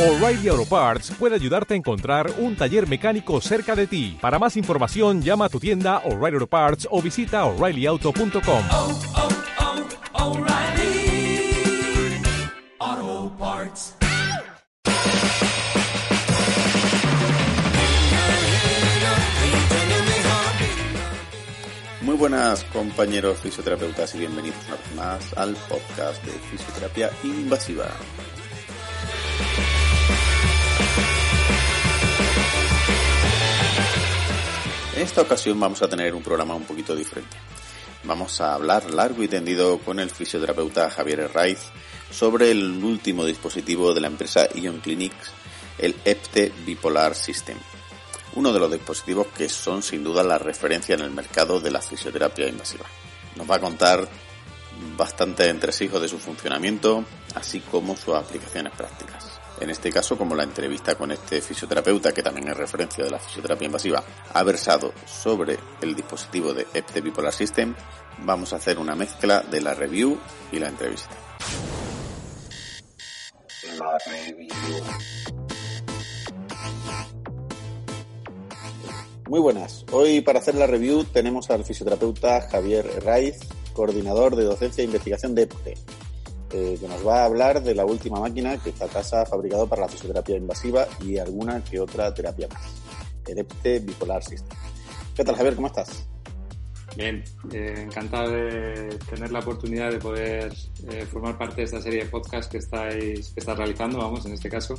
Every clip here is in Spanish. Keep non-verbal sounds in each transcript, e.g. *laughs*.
O'Reilly Auto Parts puede ayudarte a encontrar un taller mecánico cerca de ti. Para más información, llama a tu tienda O'Reilly Auto Parts o visita oreillyauto.com. oh, oh, O'Reilly Auto Parts. Muy buenas compañeros fisioterapeutas y bienvenidos una vez más al podcast de fisioterapia invasiva. En esta ocasión vamos a tener un programa un poquito diferente. Vamos a hablar largo y tendido con el fisioterapeuta Javier Herraiz sobre el último dispositivo de la empresa Ion Clinics, el EPTE Bipolar System uno de los dispositivos que son sin duda la referencia en el mercado de la fisioterapia invasiva. Nos va a contar bastante entresijos de su funcionamiento, así como sus aplicaciones prácticas. En este caso, como la entrevista con este fisioterapeuta, que también es referencia de la fisioterapia invasiva, ha versado sobre el dispositivo de EPTE Bipolar System, vamos a hacer una mezcla de la review y la entrevista. La review. Muy buenas. Hoy para hacer la review tenemos al fisioterapeuta Javier Raiz, coordinador de docencia e investigación de EPTE, eh, que nos va a hablar de la última máquina que esta casa ha fabricado para la fisioterapia invasiva y alguna que otra terapia más, el EPTE Bipolar System. ¿Qué tal Javier? ¿Cómo estás? Bien, eh, encantado de tener la oportunidad de poder eh, formar parte de esta serie de podcasts que estáis que estás realizando, vamos, en este caso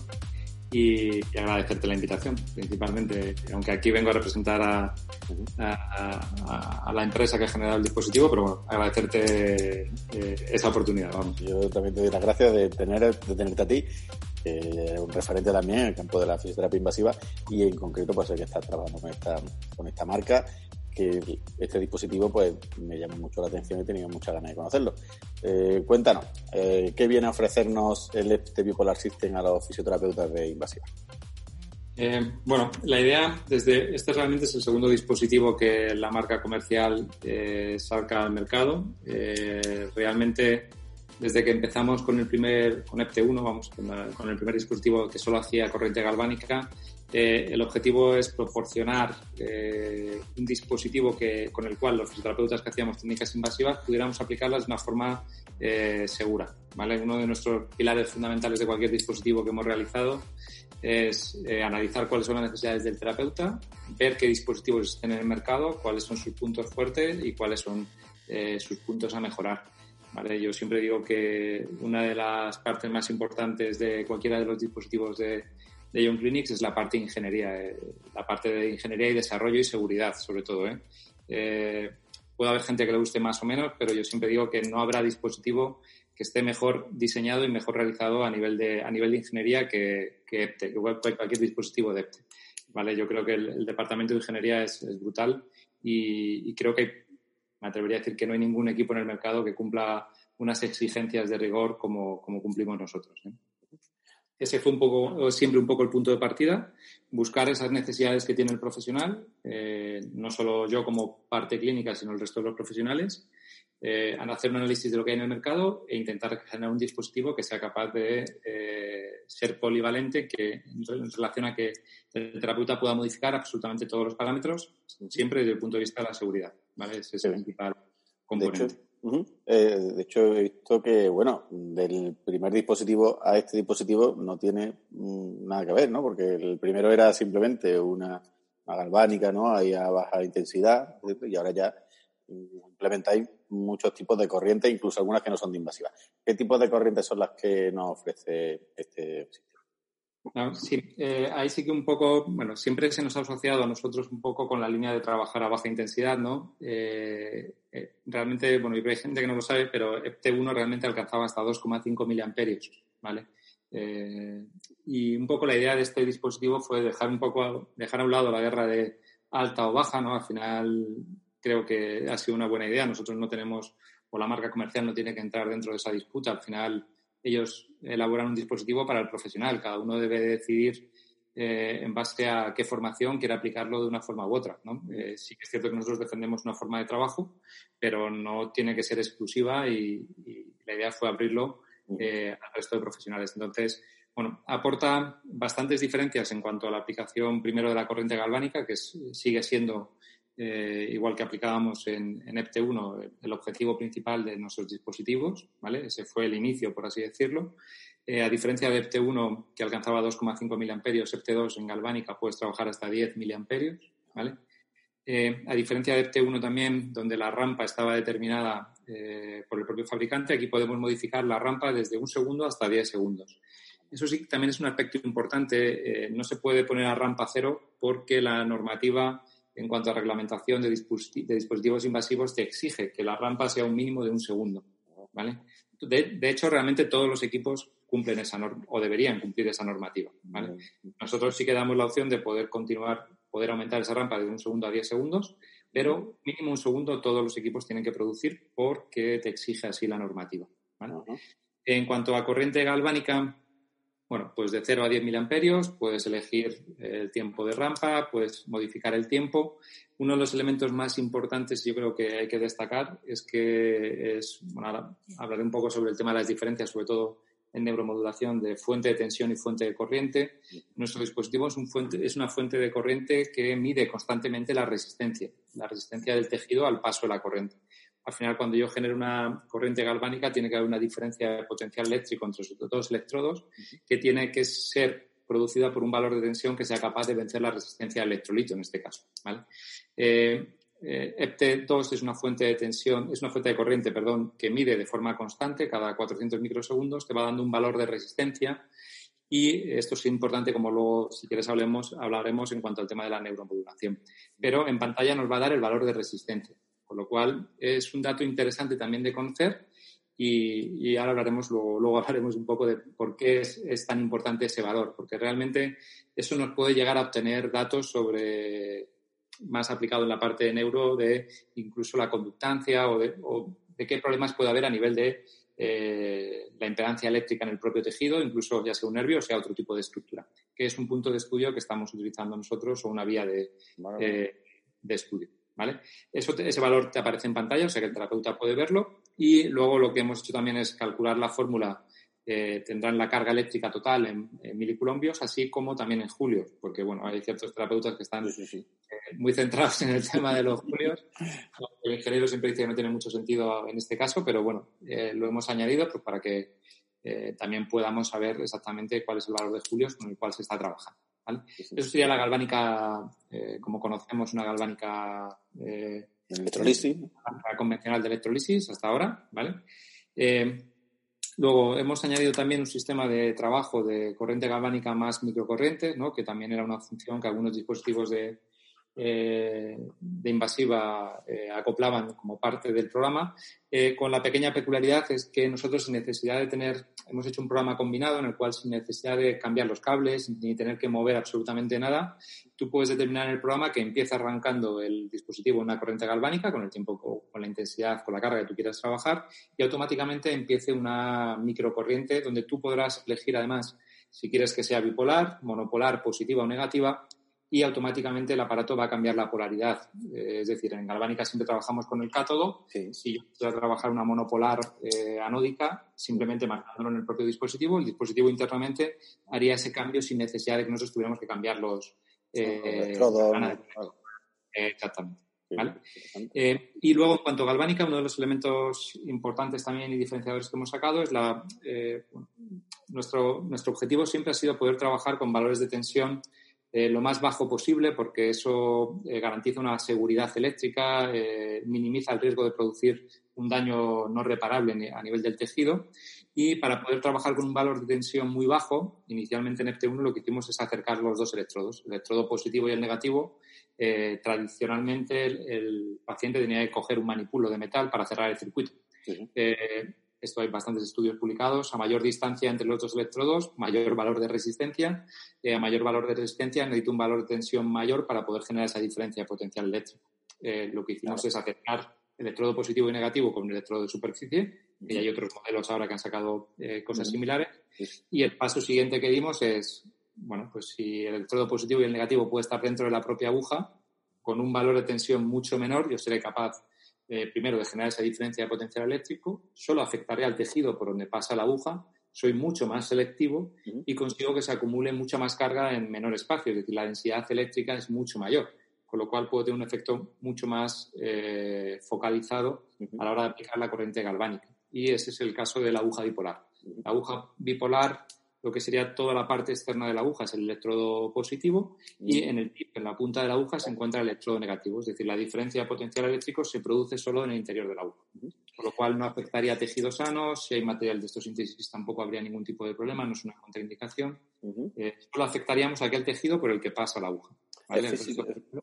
y, agradecerte la invitación, principalmente, aunque aquí vengo a representar a, la empresa que ha generado el dispositivo, pero bueno, agradecerte eh, esa oportunidad, vamos. Yo también te doy las gracias de, tener, de tenerte a ti, eh, un referente también en el campo de la fisioterapia invasiva y en concreto pues el que está trabajando con esta, con esta marca que este dispositivo pues me llama mucho la atención y he tenido mucha ganas de conocerlo. Eh, cuéntanos, eh, ¿qué viene a ofrecernos el este Bipolar System a los fisioterapeutas de invasiva? Eh, bueno, la idea, desde este realmente es el segundo dispositivo que la marca comercial saca al mercado. Realmente, desde que empezamos con el primer, con EPT1, vamos, con el primer dispositivo que solo hacía corriente galvánica, eh, el objetivo es proporcionar eh, un dispositivo que, con el cual los fisioterapeutas que hacíamos técnicas invasivas pudiéramos aplicarlas de una forma eh, segura. ¿vale? Uno de nuestros pilares fundamentales de cualquier dispositivo que hemos realizado es eh, analizar cuáles son las necesidades del terapeuta, ver qué dispositivos están en el mercado, cuáles son sus puntos fuertes y cuáles son eh, sus puntos a mejorar. ¿vale? Yo siempre digo que una de las partes más importantes de cualquiera de los dispositivos de, de Young Clinics es la parte de ingeniería, eh, la parte de ingeniería y desarrollo y seguridad, sobre todo. ¿eh? Eh, puede haber gente que le guste más o menos, pero yo siempre digo que no habrá dispositivo que esté mejor diseñado y mejor realizado a nivel de, a nivel de ingeniería que, EPTE, que cualquier dispositivo de EPTE. ¿vale? Yo creo que el, el departamento de ingeniería es, brutal y, y, creo que me atrevería a decir que no hay ningún equipo en el mercado que cumpla unas exigencias de rigor como, como cumplimos nosotros. ¿eh? Ese fue un poco, siempre un poco el punto de partida, buscar esas necesidades que tiene el profesional, eh, no solo yo como parte clínica, sino el resto de los profesionales, eh, hacer un análisis de lo que hay en el mercado e intentar generar un dispositivo que sea capaz de eh, ser polivalente, que en relación a que el terapeuta pueda modificar absolutamente todos los parámetros, siempre desde el punto de vista de la seguridad. ¿vale? Ese es el principal componente. De hecho, Eh, de hecho, he visto que, bueno, del primer dispositivo a este dispositivo no tiene mm, nada que ver, ¿no? Porque el primero era simplemente una, galvánica, ¿no? Ahí a baja intensidad, y ahora ya implementáis muchos tipos de corrientes, incluso algunas que no son de invasivas. ¿Qué tipos de corrientes son las que nos ofrece este sistema? No, sí, eh, ahí sí que un poco, bueno, siempre se nos ha asociado a nosotros un poco con la línea de trabajar a baja intensidad, ¿no? Eh, eh, realmente, bueno, y hay gente que no lo sabe, pero EPT1 realmente alcanzaba hasta 2,5 miliamperios, ¿vale? Eh, y un poco la idea de este dispositivo fue dejar un poco, dejar a un lado la guerra de alta o baja, ¿no? Al final creo que ha sido una buena idea. Nosotros no tenemos, o la marca comercial no tiene que entrar dentro de esa disputa. Al final ellos elaboran un dispositivo para el profesional. Cada uno debe decidir eh, en base a qué formación quiere aplicarlo de una forma u otra. ¿no? Eh, sí que es cierto que nosotros defendemos una forma de trabajo, pero no tiene que ser exclusiva y, y la idea fue abrirlo eh, al resto de profesionales. Entonces, bueno, aporta bastantes diferencias en cuanto a la aplicación primero de la corriente galvánica, que sigue siendo eh, igual que aplicábamos en, en EPT1, el objetivo principal de nuestros dispositivos, ¿vale? Ese fue el inicio, por así decirlo. Eh, a diferencia de EPT1, que alcanzaba 2,5 miliamperios, EPT2 en galvánica puedes trabajar hasta 10 miliamperios, ¿vale? Eh, a diferencia de EPT1 también, donde la rampa estaba determinada por el propio fabricante, aquí podemos modificar la rampa desde un segundo hasta 10 segundos. Eso sí, también es un aspecto importante. no se puede poner a rampa cero porque la normativa en cuanto a reglamentación de, dispositivos invasivos te exige que la rampa sea un mínimo de un segundo. ¿vale? De, hecho, realmente todos los equipos cumplen esa norma o deberían cumplir esa normativa. ¿vale? Nosotros sí que damos la opción de poder continuar, poder aumentar esa rampa de un segundo a diez segundos, pero mínimo un segundo todos los equipos tienen que producir porque te exige así la normativa. ¿vale? En cuanto a corriente galvánica, bueno, pues de 0 a 10 miliamperios, puedes elegir el tiempo de rampa, puedes modificar el tiempo. Uno de los elementos más importantes, yo creo que hay que destacar, es que es, bueno, ahora hablaré un poco sobre el tema de las diferencias, sobre todo en neuromodulación de fuente de tensión y fuente de corriente. Nuestro dispositivo es, un fuente, es una fuente de corriente que mide constantemente la resistencia, la resistencia del tejido al paso de la corriente al final cuando yo genero una corriente galvánica tiene que haber una diferencia de potencial eléctrico entre los dos electrodos que tiene que ser producida por un valor de tensión que sea capaz de vencer la resistencia al electrolito en este caso. ¿vale? Eh, eh, EPT2 es una fuente de tensión, es una fuente de corriente, perdón, que mide de forma constante cada 400 microsegundos, te va dando un valor de resistencia y esto es importante, como luego, si quieres, hablemos, hablaremos en cuanto al tema de la neuromodulación. Pero en pantalla nos va a dar el valor de resistencia. Con lo cual, es un dato interesante también de conocer y, ahora hablaremos, luego, luego, *laughs* hablaremos un poco de por qué es, tan importante ese valor, porque realmente eso nos puede llegar a obtener datos sobre, más aplicado en la parte de neuro, de incluso la conductancia o de, qué problemas puede haber a nivel de eh, la impedancia eléctrica en el propio tejido, incluso ya sea un nervio o sea otro tipo de estructura, que es un punto de estudio que estamos utilizando nosotros o una vía de, eh, de estudio. ¿Vale? Eso ese valor te aparece en pantalla, o sea que el terapeuta puede verlo. Y luego lo que hemos hecho también es calcular la fórmula. Eh, tendrán la carga eléctrica total en, miliculombios, así como también en julios, porque bueno, hay ciertos terapeutas que están eh, muy centrados en el tema de los julios. El ingeniero siempre dice que no tiene mucho sentido en este caso, pero bueno, eh, lo hemos añadido pues, para que también podamos saber exactamente cuál es el valor de julios con el cual se está trabajando. Eso sería la galvánica, eh, como conocemos, una galvánica eh, electrolisis. convencional de electrolisis hasta ahora, ¿vale? Eh, luego hemos añadido también un sistema de trabajo de corriente galvánica más microcorriente, ¿no? que también era una función que algunos dispositivos de, eh, de invasiva eh, acoplaban como parte del programa, eh, con la pequeña peculiaridad es que nosotros sin necesidad de tener, hemos hecho un programa combinado en el cual sin necesidad de cambiar los cables ni tener que mover absolutamente nada, tú puedes determinar en el programa que empieza arrancando el dispositivo una corriente galvánica con el tiempo, con la intensidad, con la carga que tú quieras trabajar y automáticamente empiece una microcorriente donde tú podrás elegir además si quieres que sea bipolar, monopolar, positiva o negativa, y automáticamente el aparato va a cambiar la polaridad. Eh, es decir, en galvánica siempre trabajamos con el cátodo. Si yo quiero trabajar una monopolar eh, anódica, simplemente marcándolo en el propio dispositivo, el dispositivo internamente haría ese cambio sin necesidad de que nosotros tuviéramos que cambiar los... Eh, exactamente. y luego, en cuanto a galvánica, uno de los elementos importantes también y diferenciadores que hemos sacado es la. nuestro, nuestro objetivo siempre ha sido poder trabajar con valores de tensión eh, lo más bajo posible porque eso eh, garantiza una seguridad eléctrica, eh, minimiza el riesgo de producir un daño no reparable a nivel del tejido y para poder trabajar con un valor de tensión muy bajo, inicialmente en FT1 lo que hicimos es acercar los dos electrodos, el electrodo positivo y el negativo. tradicionalmente el, paciente tenía que coger un manipulo de metal para cerrar el circuito. Esto hay bastantes estudios publicados. A mayor distancia entre los dos electrodos, mayor valor de resistencia. Eh, a mayor valor de resistencia necesito un valor de tensión mayor para poder generar esa diferencia de potencial eléctrico. Eh, lo que hicimos es acercar electrodo positivo y negativo con el electrodo de superficie, y hay otros modelos ahora que han sacado eh, cosas similares. Y el paso siguiente que dimos es, bueno, pues si el electrodo positivo y el negativo puede estar dentro de la propia aguja, con un valor de tensión mucho menor, yo seré capaz eh, primero, de generar esa diferencia de potencial eléctrico, solo afectaría al tejido por donde pasa la aguja. Soy mucho más selectivo y consigo que se acumule mucha más carga en menor espacio, es decir, la densidad eléctrica es mucho mayor, con lo cual puedo tener un efecto mucho más eh, focalizado a la hora de aplicar la corriente galvánica. Y ese es el caso de la aguja bipolar. La aguja bipolar lo que sería toda la parte externa de la aguja es el electrodo positivo y en, el, en la punta de la aguja se encuentra el electrodo negativo, es decir, la diferencia de potencial eléctrico se produce solo en el interior de la aguja, por lo cual no afectaría a tejidos sanos, si hay material de síntesis tampoco habría ningún tipo de problema, no es una contraindicación, eh, solo afectaríamos a aquel tejido por el que pasa la aguja.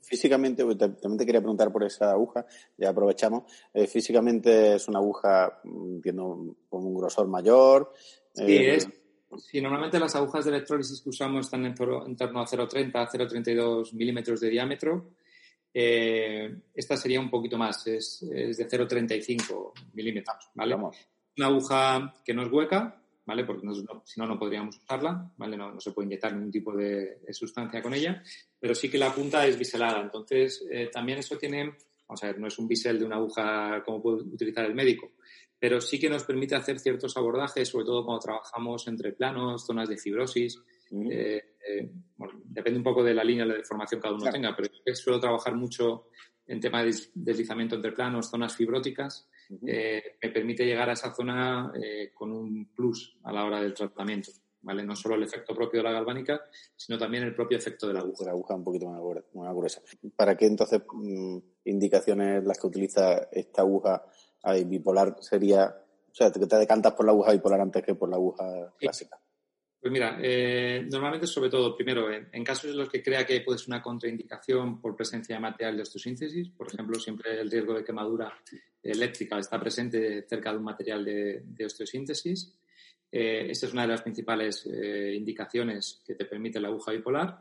físicamente, también te quería preguntar por esa aguja, ya aprovechamos. Eh, físicamente es una aguja, entiendo, con un grosor mayor. Sí, eh, es, Sí, normalmente las agujas de electrólisis que usamos están en, torno a 0,30 a 0,32 milímetros de diámetro. Eh, esta sería un poquito más, es, de 0,35 milímetros, ¿vale? Una aguja que no es hueca, ¿vale? Porque si no, no podríamos usarla, ¿vale? No, se puede inyectar ningún tipo de, sustancia con ella, pero sí que la punta es biselada. Entonces, eh, también eso tiene, vamos a ver, no es un bisel de una aguja como puede utilizar el médico, pero sí que nos permite hacer ciertos abordajes, sobre todo cuando trabajamos entre planos, zonas de fibrosis. Eh, eh, depende un poco de la línea de formación que cada uno tenga, pero yo suelo trabajar mucho en tema de deslizamiento entre planos, zonas fibróticas. Eh, me permite llegar a esa zona con un plus a la hora del tratamiento. ¿vale? No solo el efecto propio de la galvánica, sino también el propio efecto de la aguja. La aguja un poquito más gruesa. ¿Para qué entonces mm, indicaciones las que utiliza esta aguja Ahí, bipolar sería, o sea, que te decantas por la aguja bipolar antes que por la aguja clásica. Pues mira, eh, normalmente sobre todo, primero, en, casos en los que crea que puede ser una contraindicación por presencia de material de osteosíntesis, por ejemplo, siempre el riesgo de quemadura eléctrica está presente cerca de un material de, osteosíntesis. Eh, esta es una de las principales eh, indicaciones que te permite la aguja bipolar.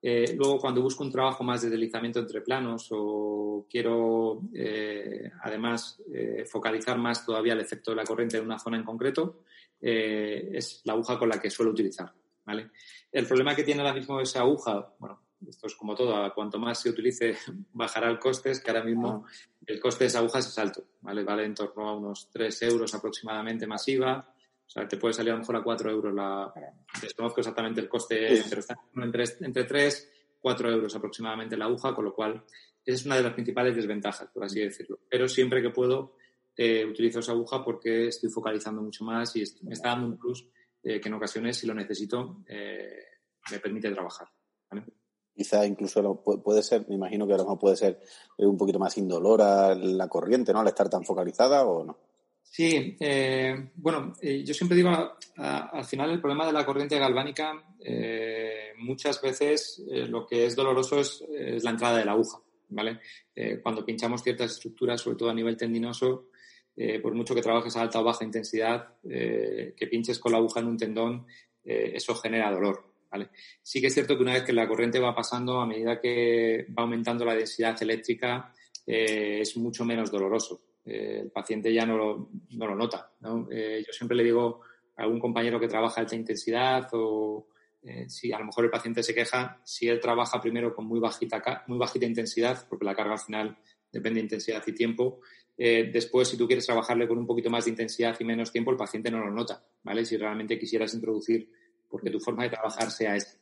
Eh, luego, cuando busco un trabajo más de deslizamiento entre planos o quiero, eh, además, eh, focalizar más todavía el efecto de la corriente en una zona en concreto, es la aguja con la que suelo utilizar. ¿vale? El problema que tiene ahora mismo esa aguja, bueno, esto es como todo, cuanto más se utilice, *laughs* bajará el coste, es que ahora mismo el coste de esa aguja es alto, ¿vale? Vale en torno a unos 3 euros aproximadamente masiva o sea, te puede salir a lo mejor a 4 euros la... Desconozco exactamente el coste, pero está entre, entre 3 4 euros aproximadamente la aguja, con lo cual esa es una de las principales desventajas, por así decirlo. Pero siempre que puedo eh, utilizo esa aguja porque estoy focalizando mucho más y me está dando un plus eh, que en ocasiones, si lo necesito, eh, me permite trabajar. Quizá incluso puede ser, me imagino que a lo mejor puede ser un poquito más indolora la corriente, ¿no? Al estar tan focalizada o no. Sí, eh, bueno, eh, yo siempre digo, al final el problema de la corriente galvánica, eh, muchas veces lo que es doloroso es, la entrada de la aguja, ¿vale? cuando pinchamos ciertas estructuras, sobre todo a nivel tendinoso, por mucho que trabajes a alta o baja intensidad, que pinches con la aguja en un tendón, eso genera dolor, ¿vale? Sí que es cierto que una vez que la corriente va pasando, a medida que va aumentando la densidad eléctrica, es mucho menos doloroso. Eh, el paciente ya no lo, no lo nota. Eh, yo siempre le digo a algún compañero que trabaja alta intensidad o eh, si a lo mejor el paciente se queja, si él trabaja primero con muy bajita, muy bajita intensidad, porque la carga al final depende de intensidad y tiempo, después si tú quieres trabajarle con un poquito más de intensidad y menos tiempo, el paciente no lo nota, ¿vale? Si realmente quisieras introducir, porque tu forma de trabajar sea esta.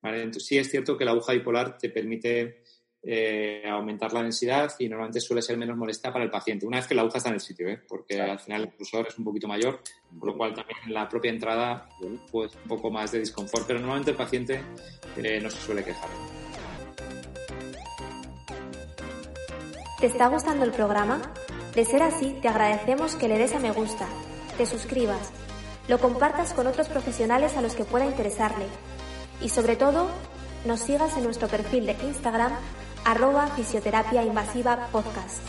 ¿vale? Entonces sí es cierto que la aguja bipolar te permite eh, aumentar la densidad y normalmente suele ser menos molesta para el paciente, una vez que la aguja está en el sitio, ¿eh? porque al final el cursor es un poquito mayor, por lo cual también en la propia entrada pues un poco más de disconfort, pero normalmente el paciente eh, no se suele quejar. ¿Te está gustando el programa? De ser así, te agradecemos que le des a me gusta, te suscribas, lo compartas con otros profesionales a los que pueda interesarle y sobre todo, nos sigas en nuestro perfil de Instagram arroba fisioterapia invasiva podcast.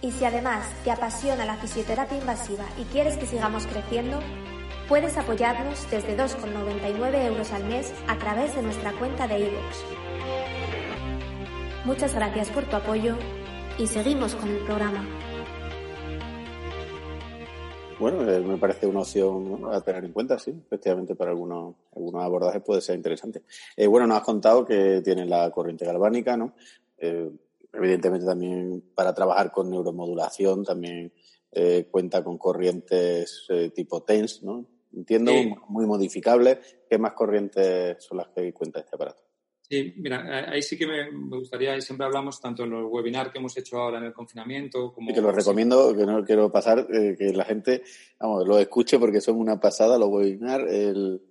Y si además te apasiona la fisioterapia invasiva y quieres que sigamos creciendo, puedes apoyarnos desde 2,99 euros al mes a través de nuestra cuenta de iVoox. Muchas gracias por tu apoyo y seguimos con el programa. Bueno, eh, me parece una opción a tener en cuenta, sí. Efectivamente, para algunos, algunos abordajes puede ser interesante. Eh, bueno, nos has contado que tiene la corriente galvánica, ¿no? Eh, evidentemente también para trabajar con neuromodulación también eh, cuenta con corrientes eh, tipo TENS, ¿no? Entiendo, Sí. muy modificables. ¿Qué más corrientes son las que cuenta este aparato? Sí, mira, ahí sí que me, gustaría, y siempre hablamos tanto en los webinars que hemos hecho ahora en el confinamiento, como... Y que los recomiendo, que no quiero pasar, eh, que la gente, vamos, lo escuche porque son una pasada los webinars, el,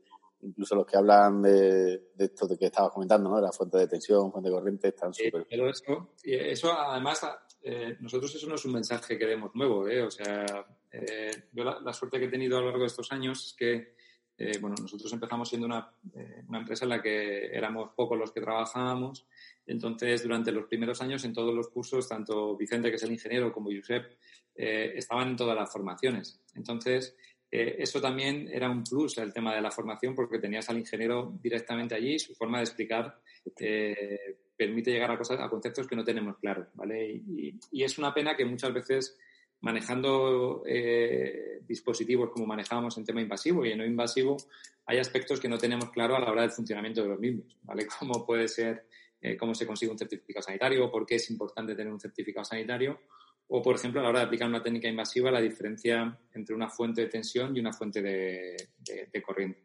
incluso los que hablan de, de esto de que estabas comentando, ¿no? De la fuente de tensión, fuente de corriente, están súper. pero eso, y eso además, eh, nosotros eso no es un mensaje que demos nuevo, ¿eh? O sea, eh, yo la, la suerte que he tenido a lo largo de estos años es que, eh, bueno, nosotros empezamos siendo una, eh, una empresa en la que éramos pocos los que trabajábamos. Entonces, durante los primeros años, en todos los cursos, tanto Vicente, que es el ingeniero, como Josep, eh, estaban en todas las formaciones. Entonces, eh, eso también era un plus, el tema de la formación, porque tenías al ingeniero directamente allí, su forma de explicar eh, permite llegar a cosas, a conceptos que no tenemos claros, ¿vale? Y, y es una pena que muchas veces manejando eh, dispositivos como manejábamos en tema invasivo y en no invasivo, hay aspectos que no tenemos claro a la hora del funcionamiento de los mismos, ¿vale? *laughs* Cómo puede ser, eh, cómo se consigue un certificado sanitario, por qué es importante tener un certificado sanitario, o, por ejemplo, a la hora de aplicar una técnica invasiva, la diferencia entre una fuente de tensión y una fuente de, de- de corriente,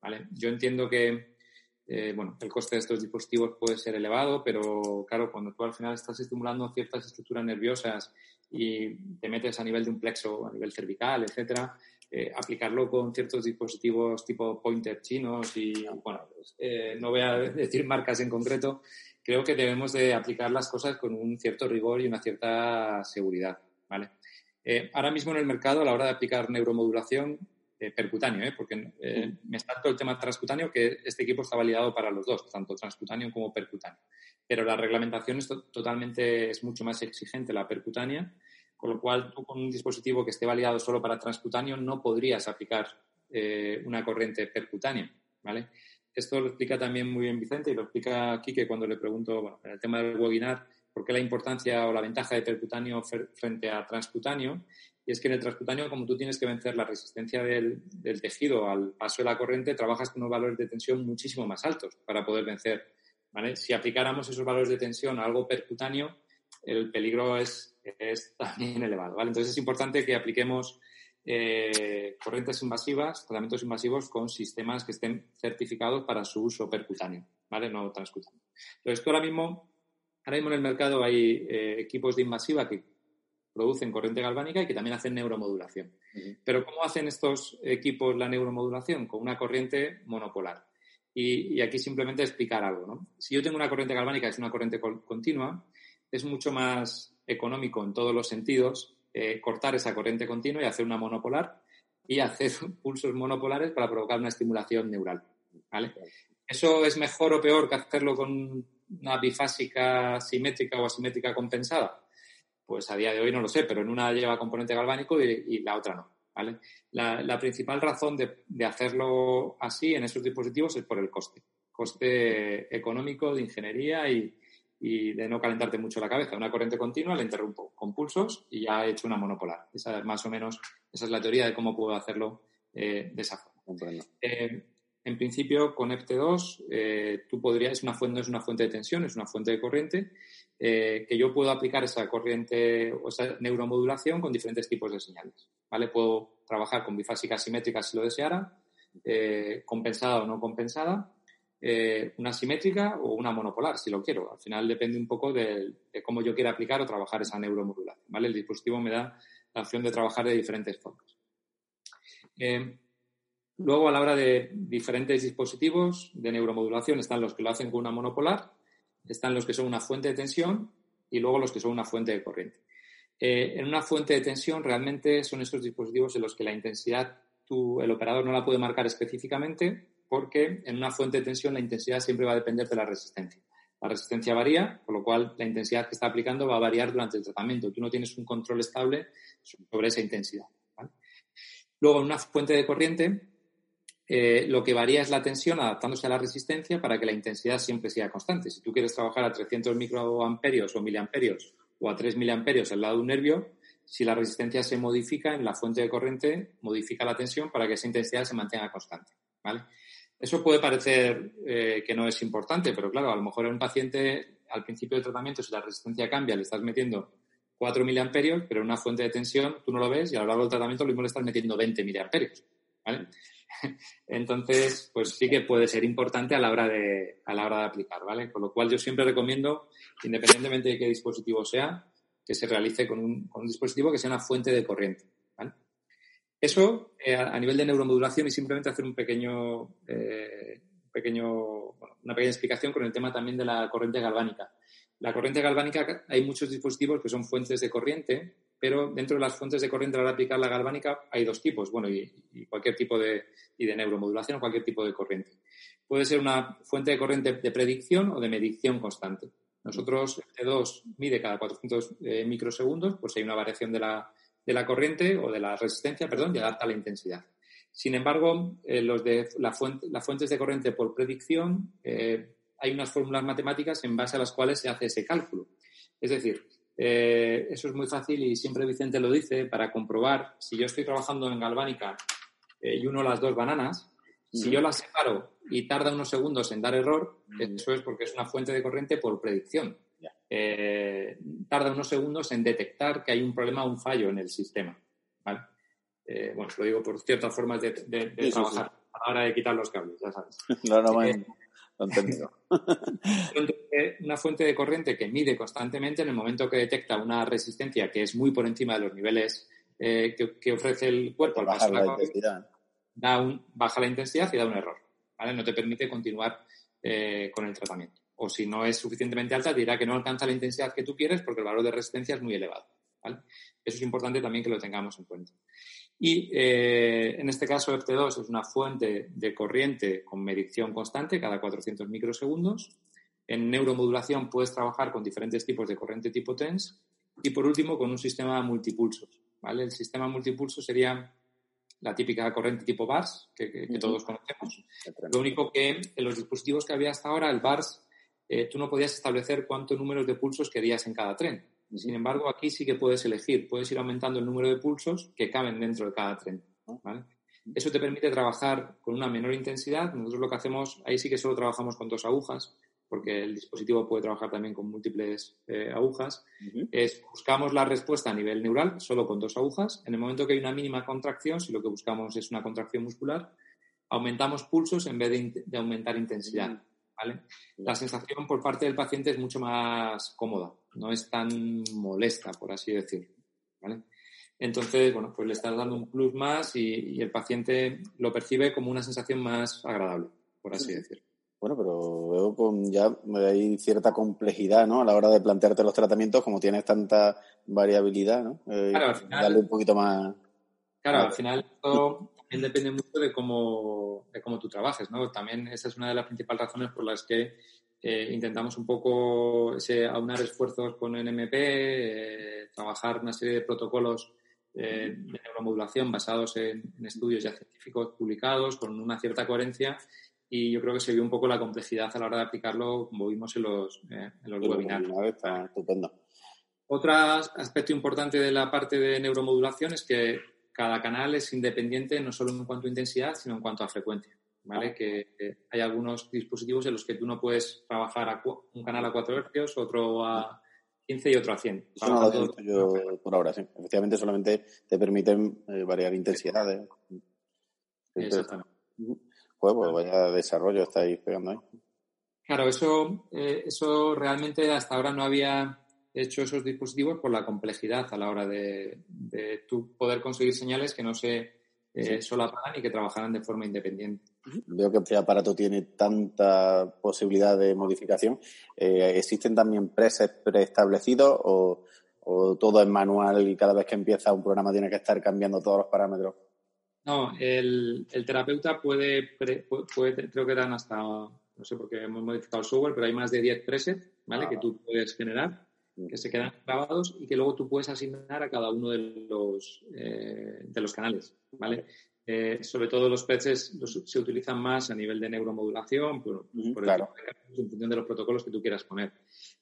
¿vale? Yo entiendo que eh, bueno, el coste de estos dispositivos puede ser elevado, pero claro, cuando tú al final estás estimulando ciertas estructuras nerviosas y te metes a nivel de un plexo, a nivel cervical, etcétera, eh, aplicarlo con ciertos dispositivos tipo pointer chinos y, bueno, pues, eh, no voy a *laughs* decir marcas en concreto, creo que debemos de aplicar las cosas con un cierto rigor y una cierta seguridad, ¿vale? Ahora mismo en el mercado, a la hora de aplicar neuromodulación, eh, percutáneo, ¿eh? porque eh, me salto el tema transcutáneo, que este equipo está validado para los dos, tanto transcutáneo como percutáneo. Pero la reglamentación es to- totalmente, es mucho más exigente la percutánea, con lo cual tú con un dispositivo que esté validado solo para transcutáneo no podrías aplicar eh, una corriente percutánea, ¿vale? Esto lo explica también muy bien Vicente y lo explica aquí que cuando le pregunto, bueno, en el tema del webinar, por qué la importancia o la ventaja de percutáneo frente a transcutáneo, y es que en el transcutáneo, como tú tienes que vencer la resistencia del, tejido al paso de la corriente, trabajas con unos valores de tensión muchísimo más altos para poder vencer. Si aplicáramos esos valores de tensión a algo percutáneo, el peligro es, *laughs* también elevado. Entonces es importante que apliquemos eh, corrientes invasivas, tratamientos invasivos con sistemas que estén certificados para su uso percutáneo, ¿vale? no transcutáneo. Ahora mismo, ahora mismo en el mercado hay eh, equipos de invasiva que producen corriente galvánica y que también hacen neuromodulación. Pero ¿cómo hacen estos equipos la neuromodulación? Con una corriente monopolar. Y, y aquí simplemente explicar algo. ¿no? Si yo tengo una corriente galvánica es una corriente continua, es mucho más económico en todos los sentidos eh, cortar esa corriente continua y hacer una monopolar y hacer *laughs* pulsos monopolares para provocar una estimulación neural. ¿vale? ¿Eso es mejor o peor que hacerlo con una bifásica simétrica o asimétrica compensada? Pues a día de hoy no lo sé, pero en una lleva componente galvánico y, y la otra no. ¿vale? La, la principal razón de, de hacerlo así en esos dispositivos es por el coste. Coste económico, de ingeniería y, y de no calentarte mucho la cabeza. Una corriente continua la interrumpo con pulsos y ya he hecho una monopolar. Esa es más o menos, esa es la teoría de cómo puedo hacerlo eh, de esa forma. Eh, en principio, con EPT2, eh, tú podrías, una fuente, no es una fuente de tensión, es una fuente de corriente, eh, que yo puedo aplicar esa corriente o esa neuromodulación con diferentes tipos de señales. ¿vale? Puedo trabajar con bifásica simétrica si lo deseara, eh, compensada o no compensada, una simétrica o una monopolar, si lo quiero. Al final depende un poco de, cómo yo quiera aplicar o trabajar esa neuromodulación. ¿vale? El dispositivo me da la opción de trabajar de diferentes formas. Luego, a la hora de diferentes dispositivos de neuromodulación, están los que lo hacen con una monopolar, están los que son una fuente de tensión y luego los que son una fuente de corriente. Eh, en una fuente de tensión realmente son estos dispositivos en los que la intensidad tú, el operador no la puede marcar específicamente porque en una fuente de tensión la intensidad siempre va a depender de la resistencia. La resistencia varía, por lo cual la intensidad que está aplicando va a variar durante el tratamiento. Tú no tienes un control estable sobre esa intensidad. Luego, en una fuente de corriente, eh, lo que varía es la tensión adaptándose a la resistencia para que la intensidad siempre sea constante. Si tú quieres trabajar a 300 microamperios o miliamperios o a 3 miliamperios al lado de un nervio, si la resistencia se modifica en la fuente de corriente, modifica la tensión para que esa intensidad se mantenga constante. ¿vale? Eso puede parecer eh, que no es importante, pero claro, a lo mejor en un paciente al principio del tratamiento, si la resistencia cambia, le estás metiendo 4 miliamperios, pero en una fuente de tensión tú no lo ves y a lo largo del tratamiento lo mismo le estás metiendo 20 miliamperios. ¿vale? *laughs* Entonces, pues sí que puede ser importante a la hora de, a la hora de aplicar, ¿vale? Con lo cual yo siempre recomiendo, independientemente de qué dispositivo sea, que se realice con un, con un dispositivo que sea una fuente de corriente. ¿vale? Eso eh, a nivel de neuromodulación y simplemente hacer un pequeño, eh, pequeño, bueno, una pequeña explicación con el tema también de la corriente galvánica. La corriente galvánica, hay muchos dispositivos que son fuentes de corriente, pero dentro de las fuentes de corriente a la hora de aplicar la galvánica hay dos tipos, bueno, y, cualquier tipo de, y de neuromodulación o cualquier tipo de corriente. Puede ser una fuente de corriente de predicción o de medición constante. Nosotros, T2 mide cada 400 eh, microsegundos, pues hay una variación de la, de la corriente o de la resistencia, perdón, y adapta la intensidad. Sin embargo, eh, los de la fuente, las fuentes de corriente por predicción, eh, hay unas fórmulas matemáticas en base a las cuales se hace ese cálculo. Es decir, eh, eso es muy fácil y siempre Vicente lo dice para comprobar si yo estoy trabajando en galvánica eh, y uno las dos bananas, si yo las separo y tarda unos segundos en dar error, eso es porque es una fuente de corriente por predicción. Eh, tarda unos segundos en detectar que hay un problema o un fallo en el sistema. ¿vale? Bueno, lo digo por ciertas formas de, de- de Sí, sí, trabajar a la hora de quitar los cables, ya sabes. *laughs* No, no, me- *laughs* entendido. Una fuente de corriente que mide constantemente en el momento que detecta una resistencia que es muy por encima de los niveles eh, que, que ofrece el cuerpo al de la intensidad. da un- baja la intensidad y da un error. ¿vale? No te permite continuar eh, con el tratamiento. O si no es suficientemente alta, te dirá que no alcanza la intensidad que tú quieres porque el valor de resistencia es muy elevado. ¿vale? Eso es importante también que lo tengamos en cuenta. Y eh, en este caso, ERT2 es una fuente de corriente con medición constante cada 400 microsegundos. En neuromodulación puedes trabajar con diferentes tipos de corriente tipo TENS. Y por último, con un sistema multipulsos. ¿vale? El sistema multipulso sería la típica corriente tipo BARS, que, que- que Ujú. todos conocemos. Lo único que en los dispositivos que había hasta ahora, el BARS, eh, tú no podías establecer cuántos números de pulsos querías en cada tren. Sin embargo, aquí sí que puedes elegir, puedes ir aumentando el número de pulsos que caben dentro de cada tren. ¿vale? Eso te permite trabajar con una menor intensidad. Nosotros lo que hacemos, ahí sí que solo trabajamos con dos agujas, porque el dispositivo puede trabajar también con múltiples eh, agujas. Es, buscamos la respuesta a nivel neural solo con dos agujas. En el momento que hay una mínima contracción, si lo que buscamos es una contracción muscular, aumentamos pulsos en vez de, aumentar intensidad. ¿Vale? La sensación por parte del paciente es mucho más cómoda, no es tan molesta, por así decirlo. ¿vale? Entonces, bueno, pues le estás dando un plus más y, y el paciente lo percibe como una sensación más agradable, por así decirlo. Bueno, pero veo ya hay cierta complejidad, ¿no? A la hora de plantearte los tratamientos, como tienes tanta variabilidad, ¿no? Eh, Claro, al final- darle un poquito más. Claro, al final esto también depende mucho de cómo, de cómo tú trabajes, ¿no? También esa es una de las principales razones por las que eh, intentamos un poco ese, aunar esfuerzos con NMP, eh, trabajar una serie de protocolos eh, de neuromodulación basados en, en estudios ya científicos publicados con una cierta coherencia y yo creo que se vio un poco la complejidad a la hora de aplicarlo, como vimos en los, eh, en los. Está estupendo. Otro aspecto importante de la parte de neuromodulación es que cada canal es independiente no solo en cuanto a intensidad, sino en cuanto a frecuencia. ¿vale? Que eh, hay algunos dispositivos en los que tú no puedes trabajar a un canal a 4 Hz, otro a 15 y otro a 100. Eso no lo visto yo por ahora, sí. Efectivamente, solamente te permiten eh, variar intensidades. Exactamente. Pues, pues vaya desarrollo estáis pegando ahí. Claro, eso, eh, eso realmente hasta ahora no había hecho esos dispositivos por la complejidad a la hora de, de tú poder conseguir señales que no se eh, solaparan y que trabajaran de forma independiente. Veo que este aparato tiene tanta posibilidad de modificación. Eh, ¿Existen también presets preestablecidos o, o todo es manual y cada vez que empieza un programa tiene que estar cambiando todos los parámetros? No, el, el terapeuta puede, pre- pu- puede, creo que dan hasta, no sé por qué hemos modificado el software, pero hay más de 10 presets, ¿vale? Ah. Que tú puedes generar, que se quedan grabados y que luego tú puedes asignar a cada uno de los, eh, de los canales, ¿vale? Eh, sobre todo los los- se utilizan más a nivel de neuromodulación, por, por el claro. tipo de canales, en función de los protocolos que tú quieras poner.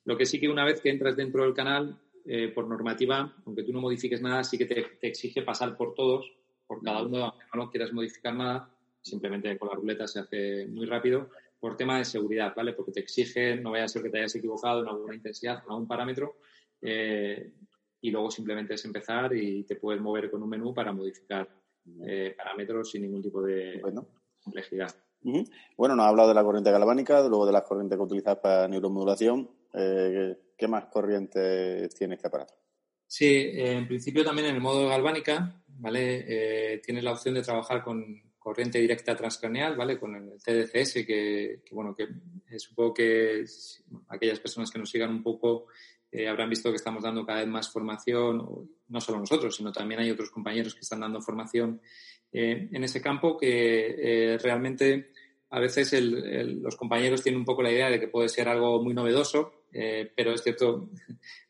Lo que sí que una vez que entras dentro del canal, eh, por normativa, aunque tú no modifiques nada, sí que te, te exige pasar por todos, por cada uno, aunque no quieras modificar nada, simplemente con la ruleta se hace muy rápido, por tema de seguridad, ¿vale? Porque te exige, no vaya a ser que te hayas equivocado en alguna intensidad, en algún parámetro, eh, y luego simplemente es empezar y te puedes mover con un menú para modificar eh, parámetros sin ningún tipo de complejidad. Bueno, nos ha hablado de la corriente galvánica, luego de las corrientes que utilizas para neuromodulación. Eh, ¿Qué más corrientes tiene este aparato? Sí, en principio también en el modo galvánica, ¿vale? Eh, tienes la opción de trabajar con corriente directa transcraneal, ¿vale? Con el TDCS, que, bueno, que supongo que aquellas personas que nos sigan un poco eh, habrán visto que estamos dando cada vez más formación, no solo nosotros, sino también hay otros compañeros que están dando formación eh, en ese campo que eh, realmente a veces los compañeros tienen un poco la idea de que puede ser algo muy novedoso, pero es cierto,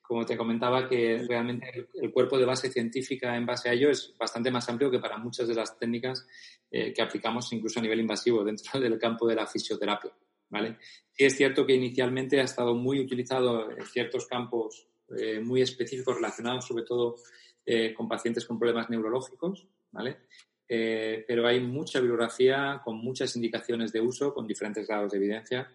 como te comentaba, que realmente el, cuerpo de base científica en base a ello es bastante más amplio que para muchas de las técnicas que aplicamos incluso a nivel invasivo dentro *laughs* del campo de la fisioterapia. ¿vale? Sí es cierto que inicialmente ha estado muy utilizado en ciertos campos eh, muy específicos relacionados sobre todo eh, con pacientes con problemas neurológicos, ¿vale? Eh, pero hay mucha bibliografía con muchas indicaciones de uso, con diferentes grados de evidencia,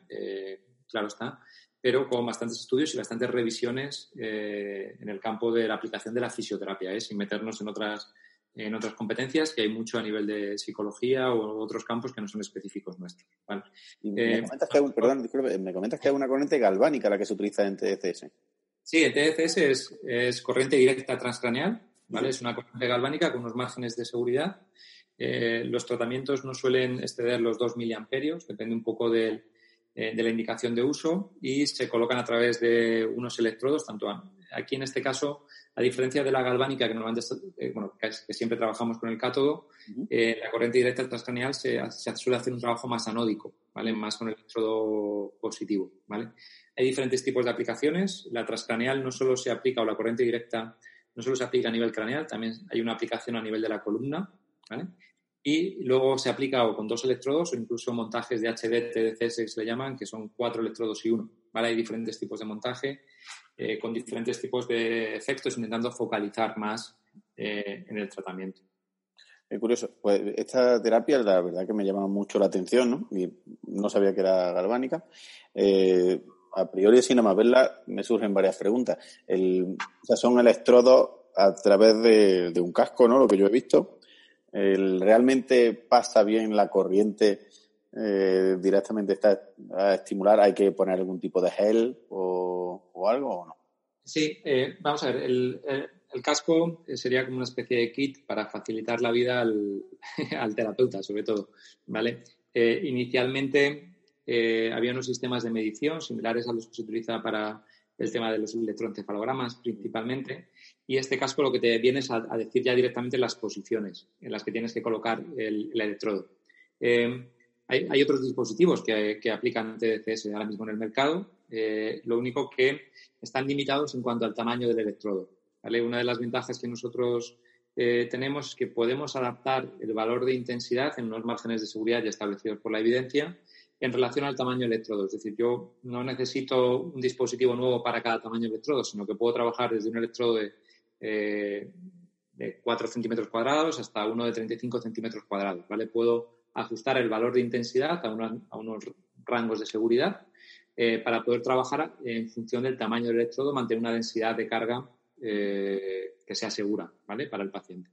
claro está, pero con bastantes estudios y bastantes revisiones en el campo de la aplicación de la fisioterapia, sin meternos en otras en otras competencias, que hay mucho a nivel de psicología o otros campos que no son específicos nuestros. me, eh, comentas que hay, perdón, me comentas que hay una corriente galvánica la que se utiliza en TDCS. Sí, el TDCS es, es corriente directa transcraneal, ¿vale? Es una corriente galvánica con unos márgenes de seguridad. Eh, los tratamientos no suelen exceder los 2 miliamperios, depende un poco de, eh, de la indicación de uso y se colocan a través de unos electrodos, tanto aquí en este caso a diferencia de la galvánica, que normalmente eh, bueno, que, siempre trabajamos con el cátodo, eh, la corriente directa transcranial se, se, suele hacer un trabajo más anódico, ¿vale? Más con el electrodo positivo, ¿vale? Hay diferentes tipos de aplicaciones. La transcraneal no solo se aplica, o la corriente directa no solo se aplica a nivel craneal, también hay una aplicación a nivel de la columna, ¿vale? Y luego se aplica o con dos electrodos o incluso montajes de HD, que se le llaman, que son cuatro electrodos y uno, ¿vale? Hay diferentes tipos de montaje eh, con diferentes tipos de efectos, intentando focalizar más eh, en el tratamiento. Es curioso. Pues esta terapia, la verdad que me llama mucho la atención, ¿no? Y no sabía que era galvánica. Eh, a priori, sin nada más verla, me surgen varias preguntas. El, o sea, son electrodos a través de, un casco, ¿no? Lo que yo he visto. El, ¿Realmente pasa bien la corriente directamente está a estimular? ¿Hay que poner algún tipo de gel o o algo o no? Sí, eh, vamos a ver, el, casco sería como una especie de kit para facilitar la vida *laughs* al, terapeuta, sobre todo, ¿vale? Eh, inicialmente eh, había unos sistemas de medición similares a los que se utiliza para el tema de los electroencefalogramas principalmente, y este casco lo que te viene es a, decir ya directamente las posiciones en las que tienes que colocar el, electrodo. Hay, otros dispositivos que, que, aplican TDCS ahora mismo en el mercado, eh, lo único que están limitados en cuanto al tamaño del electrodo. Una de las ventajas que nosotros eh, tenemos es que podemos adaptar el valor de intensidad en unos márgenes de seguridad ya establecidos por la evidencia en relación al tamaño electrodo. Es decir, yo no necesito un dispositivo nuevo para cada tamaño electrodo, sino que puedo trabajar desde un electrodo de, eh, de 4 centímetros cuadrados hasta uno de 35 centímetros cuadrados. ¿vale? Puedo ajustar el valor de intensidad a, a unos rangos de seguridad eh, para poder trabajar en función del tamaño del electrodo, mantener una densidad de carga eh, que sea segura ¿vale? para el paciente.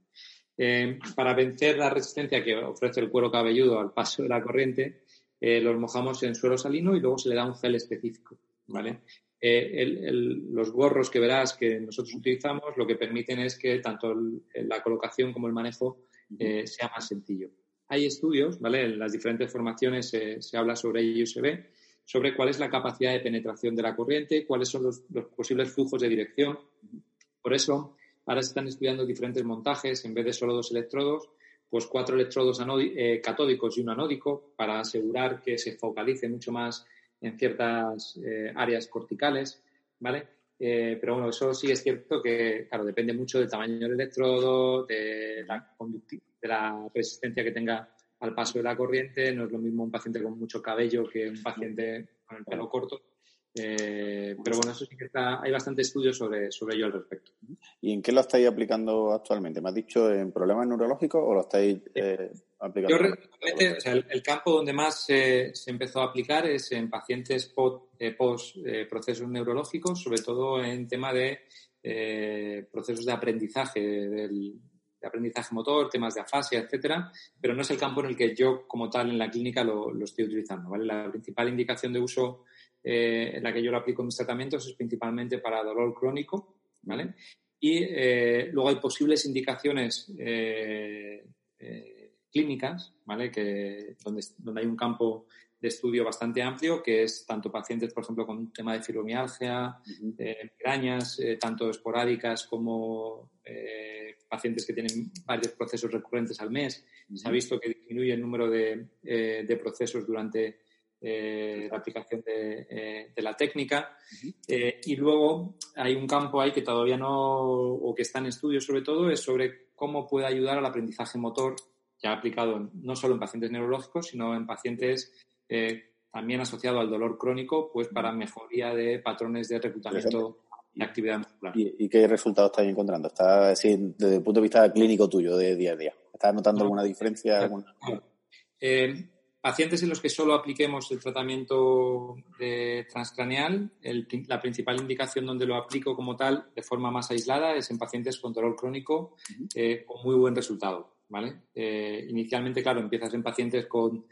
Eh, para vencer la resistencia que ofrece el cuero cabelludo al paso de la corriente, los mojamos en suelo salino y luego se le da un gel específico. ¿vale? los gorros que verás que nosotros utilizamos lo que permiten es que tanto la colocación como el manejo sea más sencillo. Hay estudios, ¿vale? En las diferentes formaciones se habla sobre ello y se ve, sobre cuál es la capacidad de penetración de la corriente, cuáles son los, posibles flujos de dirección. Por eso, ahora se están estudiando diferentes montajes, en vez de solo dos electrodos, pues cuatro electrodos eh, catódicos y uno anódico para asegurar que se focalice mucho más en ciertas eh, áreas corticales, ¿vale? Eh, pero bueno, eso sí es cierto que, claro, depende mucho del tamaño del electrodo, de la, de la resistencia que tenga al paso de la corriente. No es lo mismo un paciente con mucho cabello que un paciente con el pelo corto. Eh, pero bueno, eso sí que está, hay bastante estudios sobre, sobre ello al respecto. ¿Y en qué lo estáis aplicando actualmente? ¿Me has dicho en problemas neurológicos o lo estáis eh, aplicando? Yo realmente, o sea, el, campo donde más se empezó a aplicar es en pacientes post, eh, procesos neurológicos, sobre todo en tema de eh, procesos de aprendizaje, del, de aprendizaje motor, temas de afasia, etcétera, pero no es el campo en el que yo, como tal, en la clínica lo, lo estoy utilizando. ¿vale? La principal indicación de uso eh, en la que yo lo aplico en mis tratamientos es principalmente para dolor crónico, ¿vale? Y eh, luego hay posibles indicaciones eh, clínicas, ¿vale? Que, donde, donde hay un campo de estudio bastante amplio, que es tanto pacientes, por ejemplo, con un tema de fibromialgia, eh, migrañas, eh, tanto esporádicas como eh, pacientes que tienen varios procesos recurrentes al mes. Se ha visto que disminuye el número de, de procesos durante eh, la aplicación de, eh, de la técnica. Eh, y luego hay un campo ahí que todavía no, o que está en estudio sobre todo, es sobre cómo puede ayudar al aprendizaje motor, ya aplicado no solo en pacientes neurológicos, sino en pacientes eh, también asociado al dolor crónico, pues para mejoría de patrones de reclutamiento y actividad muscular. ¿Y, y qué resultados estáis encontrando? ¿Está así, desde el punto de vista clínico tuyo, de día a día? ¿Estás notando No. alguna diferencia? alguna- Eh, pacientes en los que solo apliquemos el tratamiento de transcraneal, el la principal indicación donde lo aplico como tal de forma más aislada es en pacientes con dolor crónico eh, con muy buen resultado. ¿vale? Eh, inicialmente, claro, empiezas en pacientes con,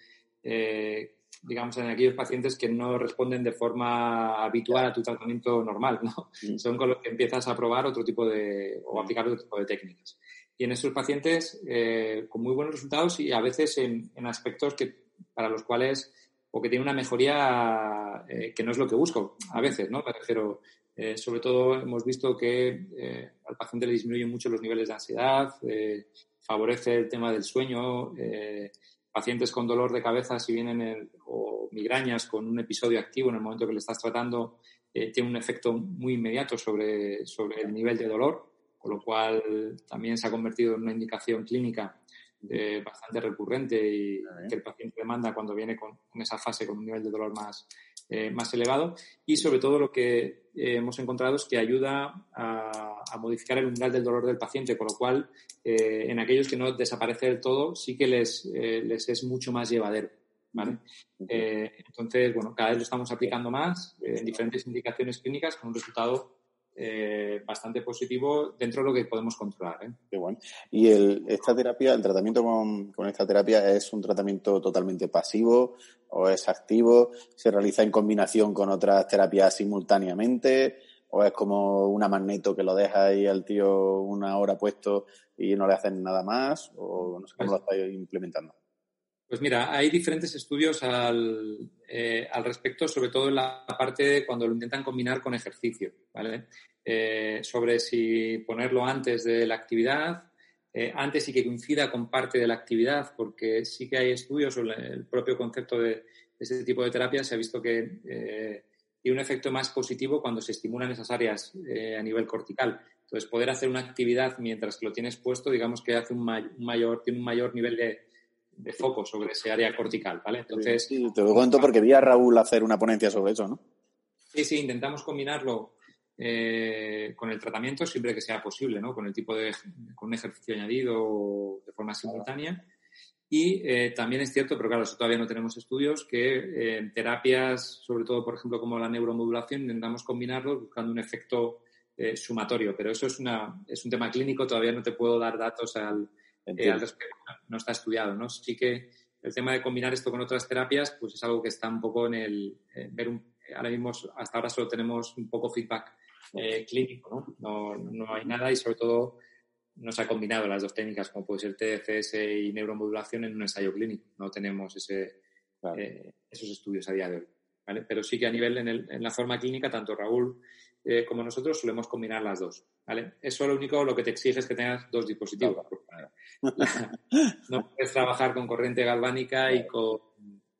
eh, digamos, en aquellos pacientes que no responden de forma habitual a tu tratamiento normal, ¿no? Son con los que empiezas a probar otro tipo de, o aplicar otro tipo de técnicas. Y en esos pacientes eh, con muy buenos resultados y a veces en, en aspectos que, para los cuales, o que tienen una mejoría eh, que no es lo que busco, a veces, ¿no? Me refiero, eh, sobre todo hemos visto que eh, al paciente le disminuyen mucho los niveles de ansiedad, eh, favorece el tema del sueño, pacientes con dolor de cabeza, si vienen el- o migrañas con un episodio activo en el momento que le estás tratando, tiene un efecto muy inmediato sobre, sobre el nivel de dolor, con lo cual también se ha convertido en una indicación clínica eh, bastante recurrente y que el paciente demanda cuando viene con, esa fase con un nivel de dolor más, eh, más elevado. Y sobre todo lo que eh, hemos encontrado es que ayuda a, a modificar el umbral del dolor del paciente, con lo cual en aquellos que no desaparece del todo sí que les, les es mucho más llevadero. ¿vale? Entonces, bueno, cada vez lo estamos aplicando más en diferentes indicaciones clínicas con un resultado eh, bastante positivo dentro de lo que podemos controlar. ¿eh? Qué bueno. ¿Y el, esta terapia, el tratamiento con, con esta terapia es un tratamiento totalmente pasivo o es activo? ¿Se realiza en combinación con otras terapias simultáneamente? ¿O es como una magneto que lo deja ahí al tío una hora puesto y no le hacen nada más? ¿O no sé cómo lo estáis implementando? Pues mira, hay diferentes estudios al, eh, al respecto, sobre todo en la parte de cuando lo intentan combinar con ejercicio, ¿vale? Eh, sobre si ponerlo antes de la actividad, eh, antes y que coincida con parte de la actividad, porque sí que hay estudios sobre el propio concepto de este tipo de terapia, se ha visto que eh, tiene un efecto más positivo cuando se estimulan esas áreas a nivel cortical. Entonces, poder hacer una actividad mientras que lo tienes puesto, digamos que hace un mayor, tiene un mayor nivel de, de foco sobre ese área cortical, ¿vale? Entonces, Sí, te lo cuento porque vi a Raúl hacer una ponencia sobre eso, ¿no? Sí, sí, intentamos combinarlo eh, con el tratamiento siempre que sea posible, ¿no? Con el tipo de, con un ejercicio añadido de forma simultánea. Y eh, también es cierto, pero claro, eso todavía no tenemos estudios, que eh, en terapias, sobre todo, por ejemplo, como la neuromodulación, intentamos combinarlos buscando un efecto eh, sumatorio. Pero eso es, una, es un tema clínico, todavía no te puedo dar datos al, eh, Entiendo. al respecto, no está estudiado, ¿no? Sí que el tema de combinar esto con otras terapias, pues es algo que está un poco en el eh, ver un, ahora mismo hasta ahora solo tenemos un poco feedback eh, clínico, ¿no? ¿no? No hay nada y sobre todo no se ha combinado las dos técnicas como puede ser TFS y neuromodulación en un ensayo clínico. No tenemos ese, Claro. eh, esos estudios a día de hoy. ¿vale? Pero sí que a nivel en, el- en la forma clínica, tanto Raúl eh, como nosotros solemos combinar las dos. ¿vale? Eso lo único lo que te exige es que tengas dos dispositivos. *laughs* no puedes trabajar con corriente galvánica y con,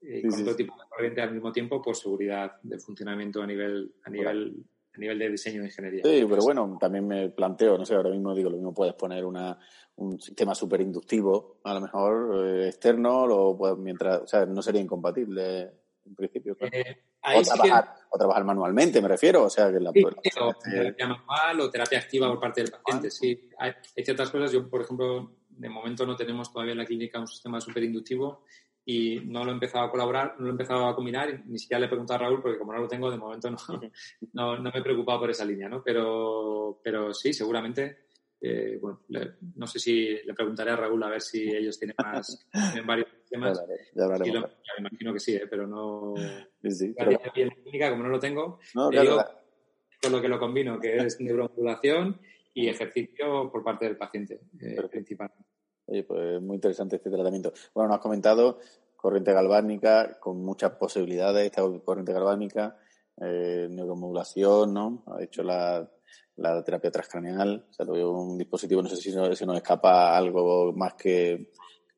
y con sí, tipo de corriente al mismo tiempo por seguridad de funcionamiento a nivel, a nivel, a nivel de diseño de ingeniería. Sí, pero bueno, también me planteo, no sé, ahora mismo digo, lo mismo puedes poner una, un sistema súper inductivo, a lo mejor eh, externo, lo puedes, mientras, o sea, no sería incompatible en principio. claro. Eh, o, sí que- trabajar, o trabajar manualmente, me refiero, o sea, que la, Sí, la- o este- terapia manual o terapia activa por parte del paciente, sí. Hay, hay ciertas cosas, yo, por ejemplo, de momento no tenemos todavía en la clínica un sistema superinductivo y no lo he empezado a colaborar, no lo he empezado a combinar, ni siquiera le he preguntado a Raúl porque como no lo tengo, de momento no, *laughs* no, no me he preocupado por esa línea, ¿no? Pero, pero sí, seguramente, eh, bueno, le- no sé si le preguntaré a Raúl a ver si ellos tienen más, tienen varios Ya temas. ya hablaremos. lo, me imagino que sí, ¿eh? pero no... *laughs* Sí, pero- bien clínica, como no lo tengo, no, claro, digo con lo que lo combino, que es neuromodulación y ejercicio por parte del paciente, eh, principalmente. Oye, pues muy interesante este tratamiento. Bueno, nos has comentado corriente galvánica con muchas posibilidades, esta corriente galvánica, eh, neuromodulación, ¿no? Ha hecho la, la terapia transcraneal, o sea, un dispositivo, no sé si se nos escapa algo más que,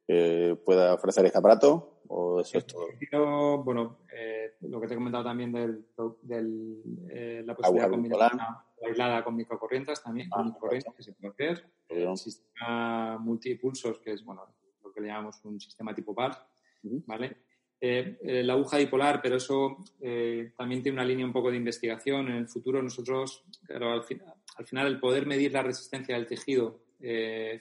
que pueda ofrecer este aparato o eso es todo. Bueno, eh, lo que te he comentado también del, del, eh, la posibilidad de combinar una aislada con microcorrientes también, Ah, con microcorrientes que se puede hacer. Bien. El sistema multipulsos, que es bueno, lo que le llamamos un sistema tipo PAR. ¿vale? Eh, eh, la aguja dipolar, pero eso eh, también tiene una línea un poco de investigación. En el futuro nosotros, claro, al, fin- al final el poder medir la resistencia del tejido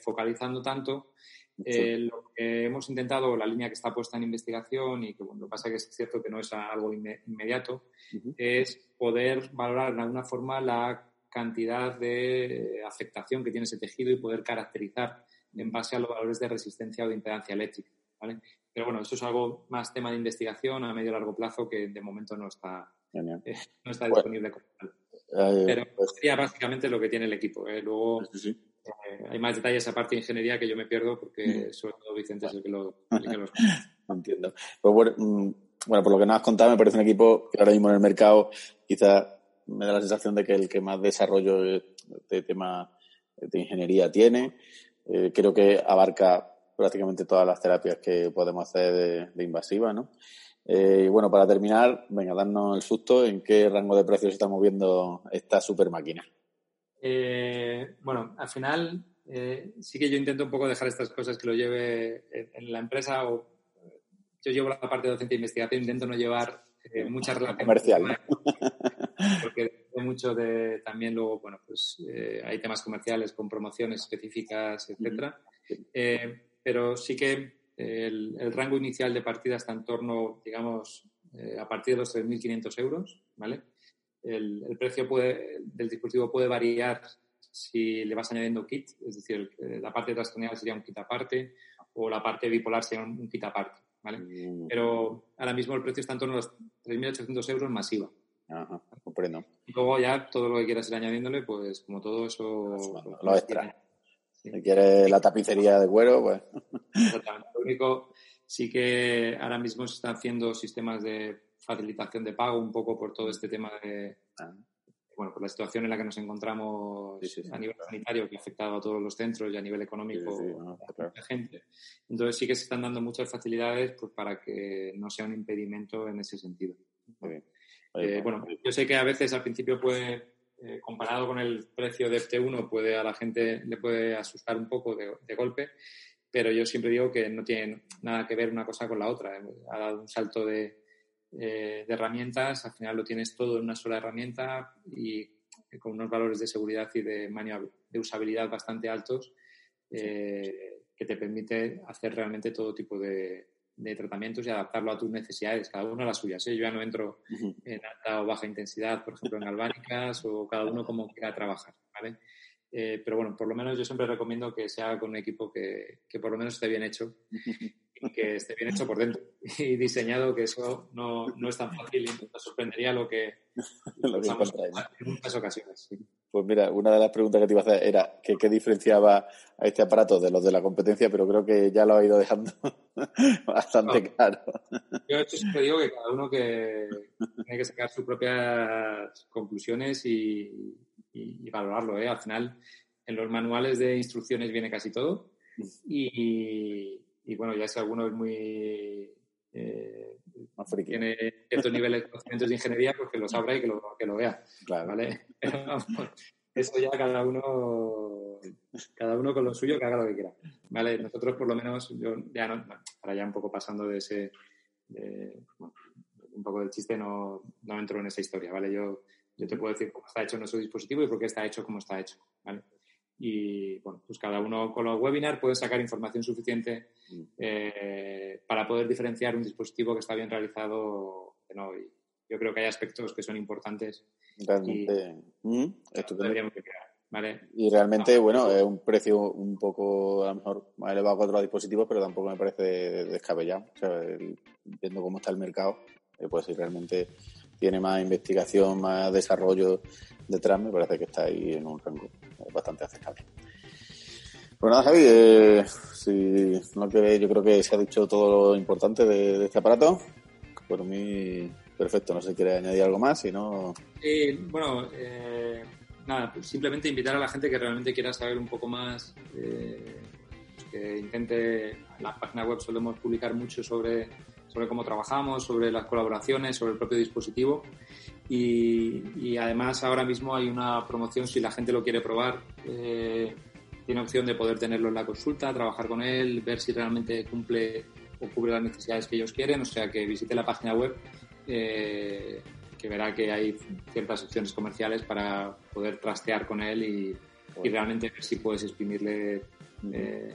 focalizando tanto, lo que hemos intentado, la línea que está puesta en investigación y que bueno, lo que pasa es que es cierto que no es algo inme- inmediato, es poder valorar de alguna forma la cantidad de afectación que tiene ese tejido y poder caracterizar en base a los valores de resistencia o de impedancia eléctrica. ¿vale? Pero bueno, eso es algo más tema de investigación a medio y largo plazo que de momento no está, eh, no está Bueno. disponible como tal. Eh, Pero pues, sería básicamente lo que tiene el equipo. ¿eh? Luego sí, sí. eh, hay más detalles aparte de ingeniería que yo me pierdo porque Mm. sobre todo Vicente es el que lo, *laughs* el que los Entiendo. Pues bueno, mm, bueno, por lo que nos has contado, me parece un equipo que ahora mismo en el mercado quizás me da la sensación de que el que más desarrollo de, de tema de ingeniería tiene. Eh, creo que abarca prácticamente todas las terapias que podemos hacer de, de invasiva, ¿no? Eh, y bueno, para terminar, venga, darnos el susto en qué rango de precios está moviendo esta super máquina. Eh, bueno, al final eh, sí que yo intento un poco dejar estas cosas que lo lleve en, en la empresa o yo llevo la parte de docente e investigación, intento no llevar eh, mucha relación Comercial, ¿no? porque depende mucho de también luego, bueno, pues hay temas comerciales con promociones específicas, etcétera. Eh, pero sí que el, el rango inicial de partida está en torno, digamos, eh, a partir de los 3.500 euros, ¿vale? El, el precio puede, del dispositivo puede variar si le vas añadiendo kit, es decir, el- la parte transcranial sería un kit aparte o la parte bipolar sería un, un kit aparte, ¿vale? Mm, Pero ahora mismo el precio está en torno a los 3.800 euros masiva. Ajá, comprendo. Y luego ya todo lo que quieras ir añadiéndole, pues como todo eso... Sumando, lo extra. Si quieres la tapicería de cuero, pues. Lo único, sí que ahora mismo se están haciendo sistemas de facilitación de pago un poco por todo este tema de, Ah. bueno, por la situación en la que nos encontramos Sí, sí, a nivel sanitario que ha afectado a todos los centros y a nivel económico Sí, no, está a claro. mucha gente. Entonces sí que se están dando muchas facilidades pues, para que no sea un impedimento en ese sentido. Muy bien. Eh, Oye, bueno, yo sé que a veces al principio puede, eh, comparado con el precio de FT1, puede a la gente le puede asustar un poco de, de golpe, pero yo siempre digo que no tiene nada que ver una cosa con la otra. Ha dado un salto de, eh, de herramientas, al final lo tienes todo en una sola herramienta y con unos valores de seguridad y de, usabilidad bastante altos eh, que te permite hacer realmente todo tipo de, de tratamientos y adaptarlo a tus necesidades, cada uno a las suyas. ¿eh? Yo ya no entro en alta o baja intensidad, por ejemplo, en galvánicas o cada uno como quiera trabajar, ¿vale? Eh, pero bueno, por lo menos yo siempre recomiendo que se haga con un equipo que, que por lo menos esté bien hecho y que esté bien hecho por dentro y diseñado, que eso no, no es tan fácil y nos sorprendería lo que *laughs* Lo que en muchas ocasiones. sí. Pues mira, una de las preguntas que te iba a hacer era que qué diferenciaba a este aparato de los de la competencia, pero creo que ya lo ha ido dejando *laughs* bastante No. claro. Yo hecho siempre digo que cada uno que tiene que sacar sus propias conclusiones y, y- y valorarlo. ¿eh? Al final, en los manuales de instrucciones viene casi todo. Y, y bueno, ya si alguno es muy... eh, tiene ciertos niveles de conocimientos de ingeniería, pues que lo sabrá y que lo, que lo vea. Claro. ¿vale? *laughs* Pero, eso ya cada uno cada uno con lo suyo que haga lo que quiera. ¿vale? Nosotros por lo menos, yo ya no, ahora ya un poco pasando de ese, de, bueno, un poco del chiste, no, no entro en esa historia, ¿vale? Yo, yo te puedo decir cómo está hecho nuestro dispositivo y por qué está hecho como está hecho, ¿vale? y bueno, pues cada uno con los webinars puede sacar información suficiente Mm. eh, para poder diferenciar un dispositivo que está bien realizado de no. Y yo creo que hay aspectos que son importantes Realmente, mm, que ¿vale? Y realmente, bueno, es un precio un poco, a lo mejor, más elevado que otros dispositivos, pero tampoco me parece descabellado. O sea, el- viendo cómo está el mercado, eh, pues si realmente tiene más investigación, más desarrollo detrás, me parece que está ahí en un rango eh, bastante aceptable. Pues nada, Javi, eh, si no que yo creo que se ha dicho todo lo importante de, de este aparato. Por mí, perfecto. No sé si quiere añadir algo más, si no... Sí, bueno, eh, nada, pues simplemente invitar a la gente que realmente quiera saber un poco más, eh, pues que intente, en la página web solemos publicar mucho sobre, sobre cómo trabajamos, sobre las colaboraciones, sobre el propio dispositivo y, y además ahora mismo hay una promoción si la gente lo quiere probar. eh, tiene opción de poder tenerlo en la consulta, trabajar con él, ver si realmente cumple o cubre las necesidades que ellos quieren. O sea, que visite la página web, eh, que verá que hay ciertas opciones comerciales para poder trastear con él y, y realmente ver si puedes exprimirle eh,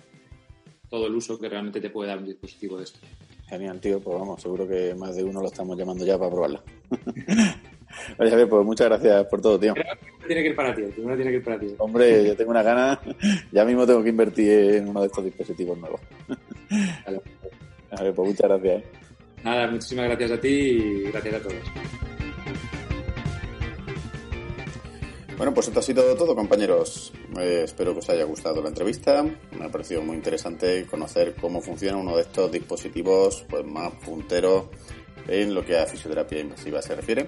todo el uso que realmente te puede dar un dispositivo de esto. Genial, tío. Pues vamos, seguro que más de uno lo estamos llamando ya para probarla. *laughs* Oye, Javier, pues muchas gracias por todo, tío. Pero tiene que ir para ti, primero tiene que ir para ti. Hombre, yo tengo una gana. *laughs* Ya mismo tengo que invertir en uno de estos dispositivos nuevos. *laughs* Vale. A ver, pues muchas gracias. ¿eh? Nada, muchísimas gracias a ti y gracias a todos. Bueno, pues esto ha sido todo, compañeros. Eh, espero que os haya gustado la entrevista. Me ha parecido muy interesante conocer cómo funciona uno de estos dispositivos pues, más punteros en lo que a fisioterapia invasiva se refiere.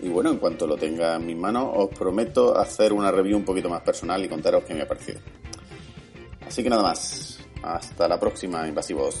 Y bueno, en cuanto lo tenga en mis manos, os prometo hacer una review un poquito más personal y contaros qué me ha parecido. Así que nada más. Hasta la próxima, invasivos.